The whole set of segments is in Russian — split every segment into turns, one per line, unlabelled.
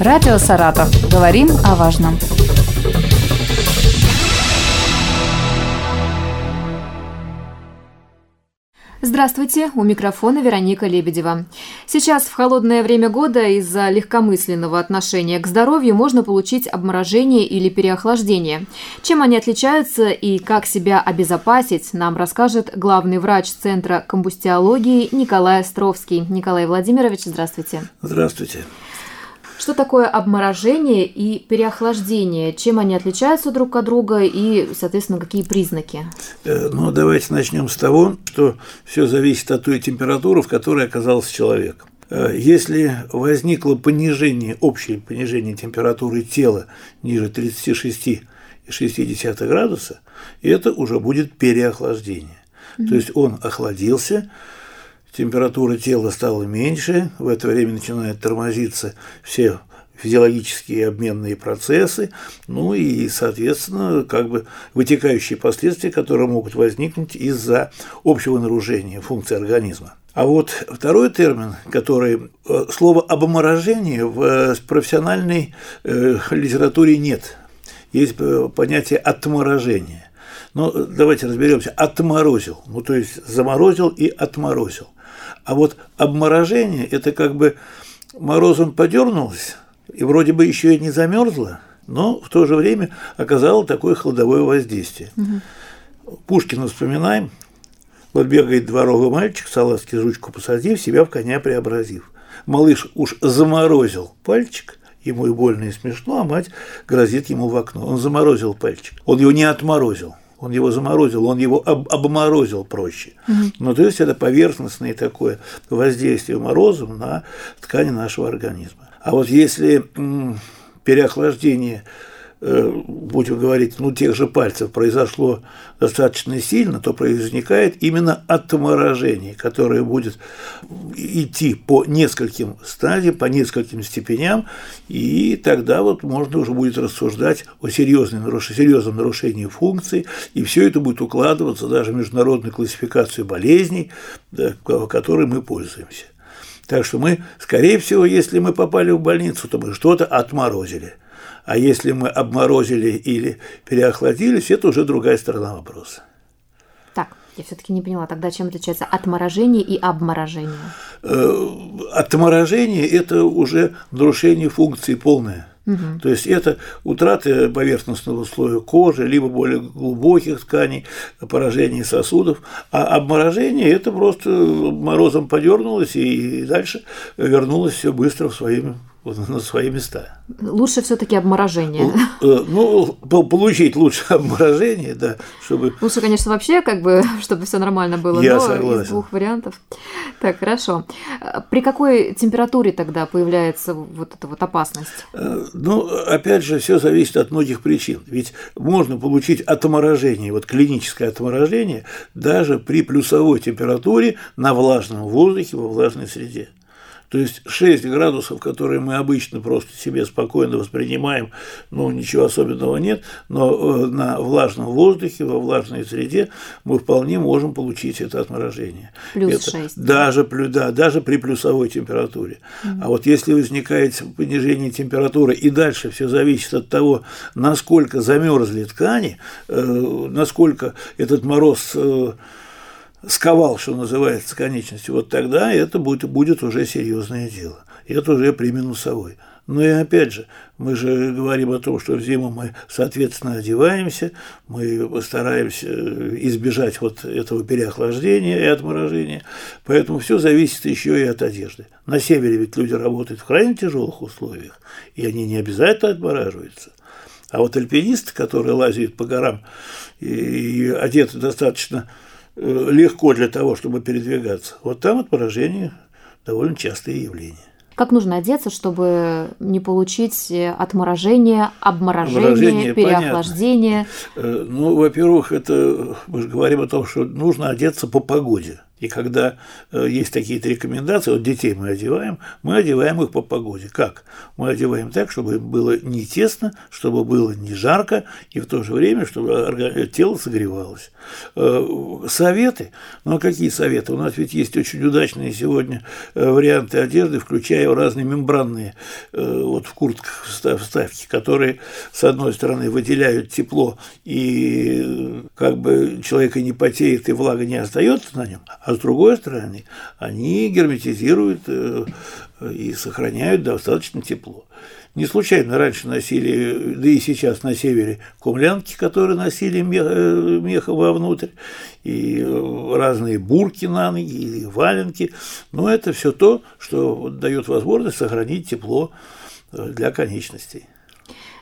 Радио «Саратов». Говорим о важном. Здравствуйте, у микрофона Вероника Лебедева. Сейчас в холодное время года из-за легкомысленного отношения к здоровью можно получить обморожение или переохлаждение. Чем они отличаются и как себя обезопасить, нам расскажет главный врач Центра комбустиологии Николай Островский. Николай Владимирович, здравствуйте.
Здравствуйте.
Что такое обморожение и переохлаждение? Чем они отличаются друг от друга и, соответственно, какие признаки?
Э, ну, давайте начнем с того, что все зависит от той температуры, в которой оказался человек. Э, если возникло понижение, общее понижение температуры тела ниже 36,6 градуса, это уже будет переохлаждение. Mm-hmm. То есть он охладился, температура тела стала меньше, в это время начинают тормозиться все физиологические обменные процессы, ну и, соответственно, как бы вытекающие последствия, которые могут возникнуть из-за общего нарушения функции организма. А вот второй термин, который э, слово обморожение в э, профессиональной э, литературе нет. Есть понятие отморожения. Но давайте разберемся. Отморозил. Ну, то есть заморозил и отморозил. А вот обморожение – это как бы морозом подернулось, и вроде бы еще и не замерзла, но в то же время оказало такое холодовое воздействие. Угу. Пушкина вспоминаем. Вот бегает дворовый мальчик, салазки жучку посадив, себя в коня преобразив. Малыш уж заморозил пальчик, ему и больно, и смешно, а мать грозит ему в окно. Он заморозил пальчик. Он его не отморозил он его заморозил, он его об, обморозил проще. Угу. Ну, то есть это поверхностное такое воздействие морозом на ткани нашего организма. А вот если переохлаждение будем говорить, ну, тех же пальцев произошло достаточно сильно, то возникает именно отморожение, которое будет идти по нескольким стадиям, по нескольким степеням, и тогда вот можно уже будет рассуждать о серьезном, наруш... серьезном нарушении функций, и все это будет укладываться даже в международную классификацию болезней, которой мы пользуемся. Так что мы, скорее всего, если мы попали в больницу, то мы что-то отморозили – а если мы обморозили или переохладились, это уже другая сторона вопроса.
Так, я все-таки не поняла, тогда чем отличается отморожение и обморожение?
Э, отморожение – это уже нарушение функции полное. Угу. То есть это утрата поверхностного слоя кожи, либо более глубоких тканей, поражение сосудов. А обморожение это просто морозом подернулось и дальше вернулось все быстро в свои на свои места.
Лучше все-таки обморожение.
Э, ну, получить лучше обморожение, да, чтобы.
Лучше, конечно, вообще, как бы, чтобы все нормально было.
Я
но
согласен.
Из двух вариантов. Так, хорошо. При какой температуре тогда появляется вот эта вот опасность?
Э, ну, опять же, все зависит от многих причин. Ведь можно получить отморожение, вот клиническое отморожение, даже при плюсовой температуре на влажном воздухе во влажной среде. То есть 6 градусов, которые мы обычно просто себе спокойно воспринимаем, ну, ничего особенного нет, но э, на влажном воздухе, во влажной среде мы вполне можем получить это отморожение.
Плюс
это
6.
Даже, да, даже при плюсовой температуре. Угу. А вот если возникает понижение температуры, и дальше все зависит от того, насколько замерзли ткани, э, насколько этот мороз э, сковал, что называется, конечностью, вот тогда это будет, будет уже серьезное дело. Это уже при минусовой. Но и опять же, мы же говорим о том, что в зиму мы, соответственно, одеваемся, мы стараемся избежать вот этого переохлаждения и отморожения, поэтому все зависит еще и от одежды. На севере ведь люди работают в крайне тяжелых условиях, и они не обязательно отмораживаются. А вот альпинисты, которые лазят по горам и одеты достаточно Э, легко для того, чтобы передвигаться. Вот там от поражения довольно частое явление.
Как нужно одеться, чтобы не получить э, отморожение, обморожение, обморожение, переохлаждение?
Понятно. Э, ну, во-первых, это мы же говорим о том, что нужно одеться по погоде. И когда э, есть такие-то рекомендации, вот детей мы одеваем, мы одеваем их по погоде. Как? Мы одеваем так, чтобы им было не тесно, чтобы было не жарко, и в то же время, чтобы тело согревалось. Э, советы? Ну а какие советы? У нас ведь есть очень удачные сегодня э, варианты одежды, включая разные мембранные э, вот в куртках вставки, которые, с одной стороны, выделяют тепло, и как бы человека не потеет, и влага не остается на нем, а с другой стороны, они герметизируют э, и сохраняют достаточно тепло. Не случайно раньше носили, да и сейчас на севере, кумлянки, которые носили мех, э, меха вовнутрь, и разные бурки на ноги, и валенки. Но это все то, что дает возможность сохранить тепло э, для конечностей.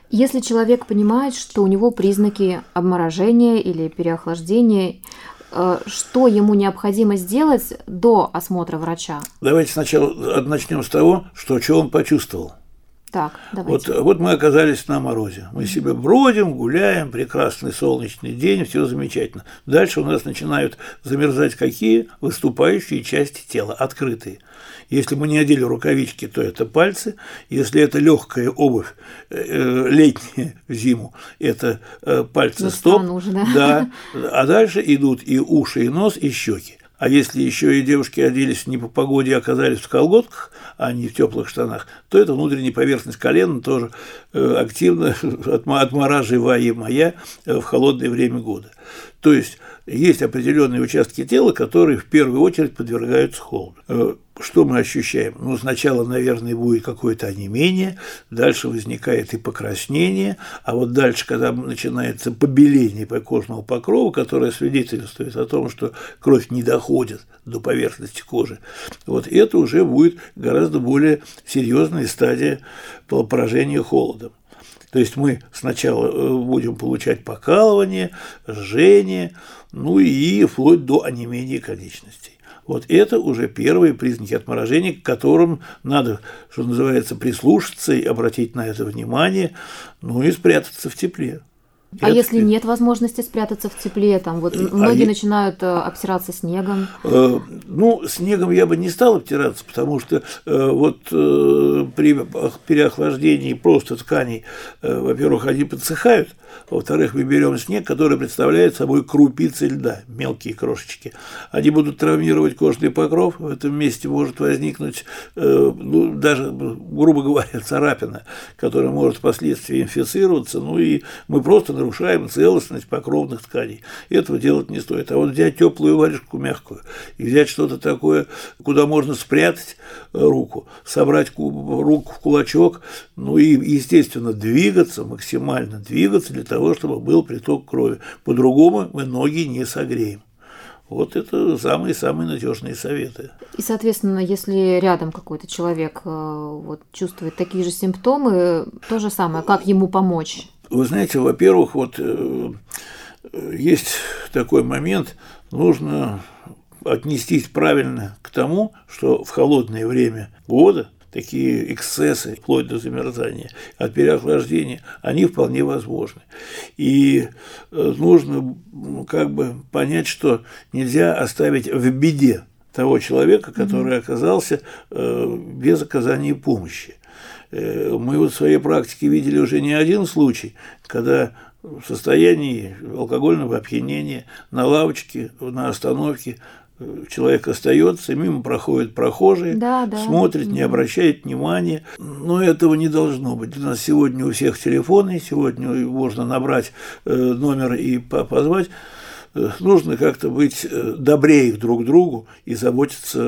Если человек понимает, что у него признаки обморожения или переохлаждения, Э, что ему необходимо сделать до осмотра врача?
Давайте сначала начнем с того, что что он почувствовал.
Так, давайте.
Вот, вот мы оказались на морозе. Мы себе бродим, гуляем, прекрасный солнечный день, все замечательно. Дальше у нас начинают замерзать какие? Выступающие части тела, открытые. Если мы не одели рукавички, то это пальцы. Если это легкая обувь э, э, летняя в зиму, это э, пальцы ну, стоп.
Да?
да. А дальше идут и уши, и нос, и щеки. А если еще и девушки оделись не по погоде, а оказались в колготках, а не в теплых штанах, то это внутренняя поверхность колена тоже активно отмораживаемая в холодное время года. То есть есть определенные участки тела, которые в первую очередь подвергаются холоду что мы ощущаем? Ну, сначала, наверное, будет какое-то онемение, дальше возникает и покраснение, а вот дальше, когда начинается побеление кожного покрова, которое свидетельствует о том, что кровь не доходит до поверхности кожи, вот это уже будет гораздо более серьезная стадия поражения холодом. То есть мы сначала э, будем получать покалывание, жжение, ну и вплоть до онемения конечностей. Вот это уже первые признаки отморожения, к которым надо, что называется, прислушаться и обратить на это внимание, ну и спрятаться в тепле.
А это... если нет возможности спрятаться в тепле, там вот а многие а начинают э, обтираться снегом.
Э, ну, снегом я бы не стал обтираться, потому что э, вот э, при переохлаждении просто тканей, э, во-первых, они подсыхают, во-вторых, мы берем снег, который представляет собой крупицы льда, мелкие крошечки. Они будут травмировать кожный покров, в этом месте может возникнуть, э, ну, даже, грубо говоря, царапина, которая может впоследствии инфицироваться, ну и мы просто нарушаем целостность покровных тканей. Этого делать не стоит. А вот взять теплую варежку мягкую и взять что-то такое, куда можно спрятать руку, собрать руку в кулачок, ну и, естественно, двигаться, максимально двигаться для того, чтобы был приток крови. По-другому мы ноги не согреем. Вот это самые-самые надежные советы.
И, соответственно, если рядом какой-то человек э, вот, чувствует такие же симптомы, то же самое, как ему помочь?
Вы знаете, во-первых, вот э, есть такой момент, нужно отнестись правильно к тому, что в холодное время года такие эксцессы, вплоть до замерзания, от переохлаждения, они вполне возможны. И э, нужно как бы понять, что нельзя оставить в беде того человека, который оказался э, без оказания помощи. Э, мы вот в своей практике видели уже не один случай, когда в состоянии алкогольного опьянения на лавочке, на остановке человек остается, мимо проходят прохожие,
да, да.
смотрит, не обращает внимания. Но этого не должно быть. У нас сегодня у всех телефоны, сегодня можно набрать э, номер и позвать. Э, нужно как-то быть э, добрее друг другу и заботиться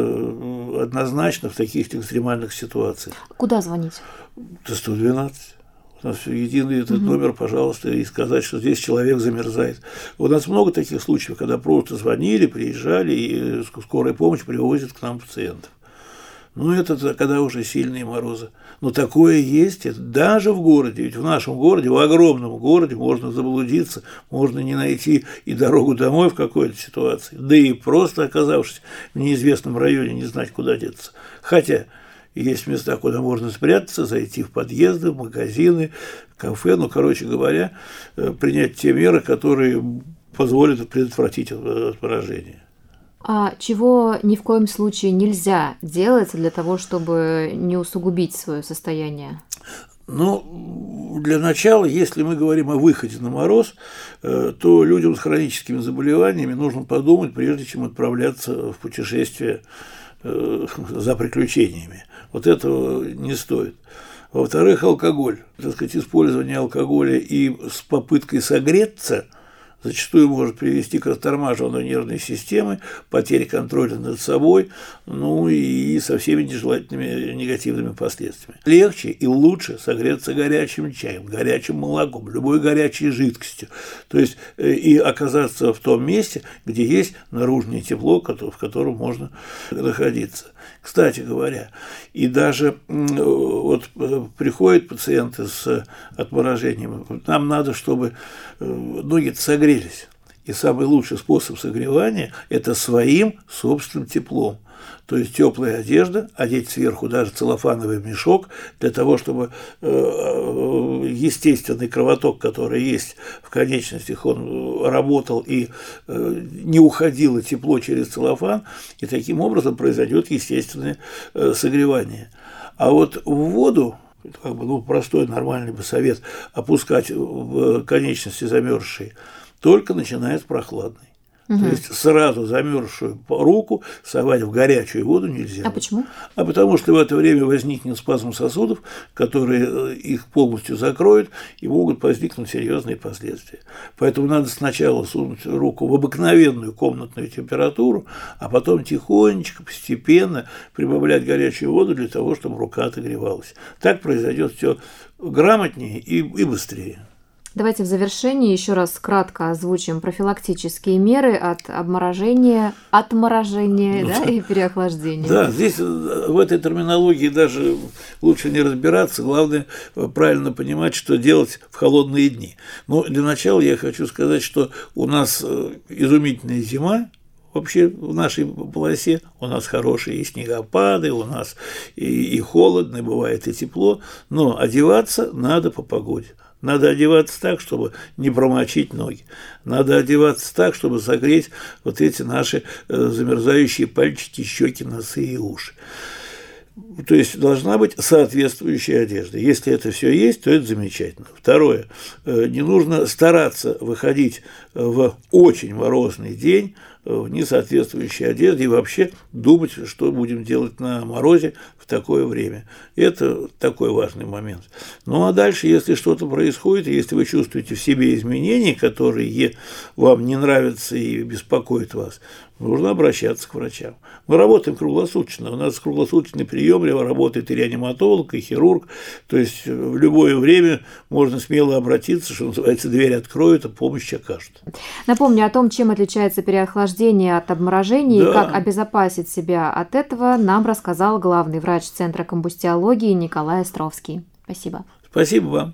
однозначно в таких экстремальных ситуациях.
Куда звонить?
До 112. У нас единый этот номер, пожалуйста, и сказать, что здесь человек замерзает. У нас много таких случаев, когда просто звонили, приезжали, и скорая помощь привозит к нам пациентов. Ну, это когда уже сильные морозы. Но такое есть, это даже в городе. Ведь в нашем городе, в огромном городе можно заблудиться, можно не найти и дорогу домой в какой-то ситуации. Да и просто оказавшись в неизвестном районе, не знать, куда деться. Хотя есть места, куда можно спрятаться, зайти в подъезды, в магазины, кафе, ну, короче говоря, э, принять те меры, которые позволят предотвратить поражение.
А чего ни в коем случае нельзя делать для того, чтобы не усугубить свое состояние?
Ну, для начала, если мы говорим о выходе на мороз, э, то людям с хроническими заболеваниями нужно подумать, прежде чем отправляться в путешествие э, за приключениями. Вот этого не стоит. Во-вторых, алкоголь. Так сказать, использование алкоголя и с попыткой согреться – зачастую может привести к растормаживанию нервной системы, потере контроля над собой, ну и со всеми нежелательными негативными последствиями. Легче и лучше согреться горячим чаем, горячим молоком, любой горячей жидкостью. То есть э, и оказаться в том месте, где есть наружное тепло, в котором можно находиться. Кстати говоря, и даже вот э, приходят пациенты с отморожением, нам надо, чтобы э, ноги согрелись. И самый лучший способ согревания – это своим собственным теплом – то есть теплая одежда, одеть сверху даже целлофановый мешок для того, чтобы э, э, естественный кровоток, который есть в конечностях, он работал и э, не уходило тепло через целлофан, и таким образом произойдет естественное согревание. А вот в воду как бы, ну, простой нормальный бы совет опускать в конечности замерзшие, только начинает с прохладной. Угу. То есть сразу замерзшую руку совать в горячую воду нельзя.
А почему?
А потому что в это время возникнет спазм сосудов, которые э, их полностью закроют, и могут возникнуть серьезные последствия. Поэтому надо сначала сунуть руку в обыкновенную комнатную температуру, а потом тихонечко, постепенно прибавлять горячую воду для того, чтобы рука отогревалась. Так произойдет все грамотнее и, и быстрее.
Давайте в завершении еще раз кратко озвучим профилактические меры от обморожения, отморожения ну, да, и переохлаждения.
Да, здесь э, в этой терминологии даже лучше не разбираться, главное э, правильно понимать, что делать в холодные дни. Но для начала я хочу сказать, что у нас э, изумительная зима, вообще в нашей полосе. У нас хорошие и снегопады, у нас и, и холодно, бывает и тепло, но одеваться надо по погоде. Надо одеваться так, чтобы не промочить ноги. Надо одеваться так, чтобы согреть вот эти наши э, замерзающие пальчики, щеки, носы и уши. То есть должна быть соответствующая одежда. Если это все есть, то это замечательно. Второе. Э, не нужно стараться выходить в очень морозный день в несоответствующей одежде и вообще думать, что будем делать на морозе в такое время. Это такой важный момент. Ну а дальше, если что-то происходит, если вы чувствуете в себе изменения, которые вам не нравятся и беспокоят вас, нужно обращаться к врачам. Мы работаем круглосуточно. У нас круглосуточный прием, работает и реаниматолог, и хирург. То есть в любое время можно смело обратиться, что называется, дверь откроют, а помощь окажут.
Напомню о том, чем отличается переохлаждение от обморожения да. и как обезопасить себя от этого, нам рассказал главный врач Центра комбустиологии Николай Островский. Спасибо.
Спасибо вам.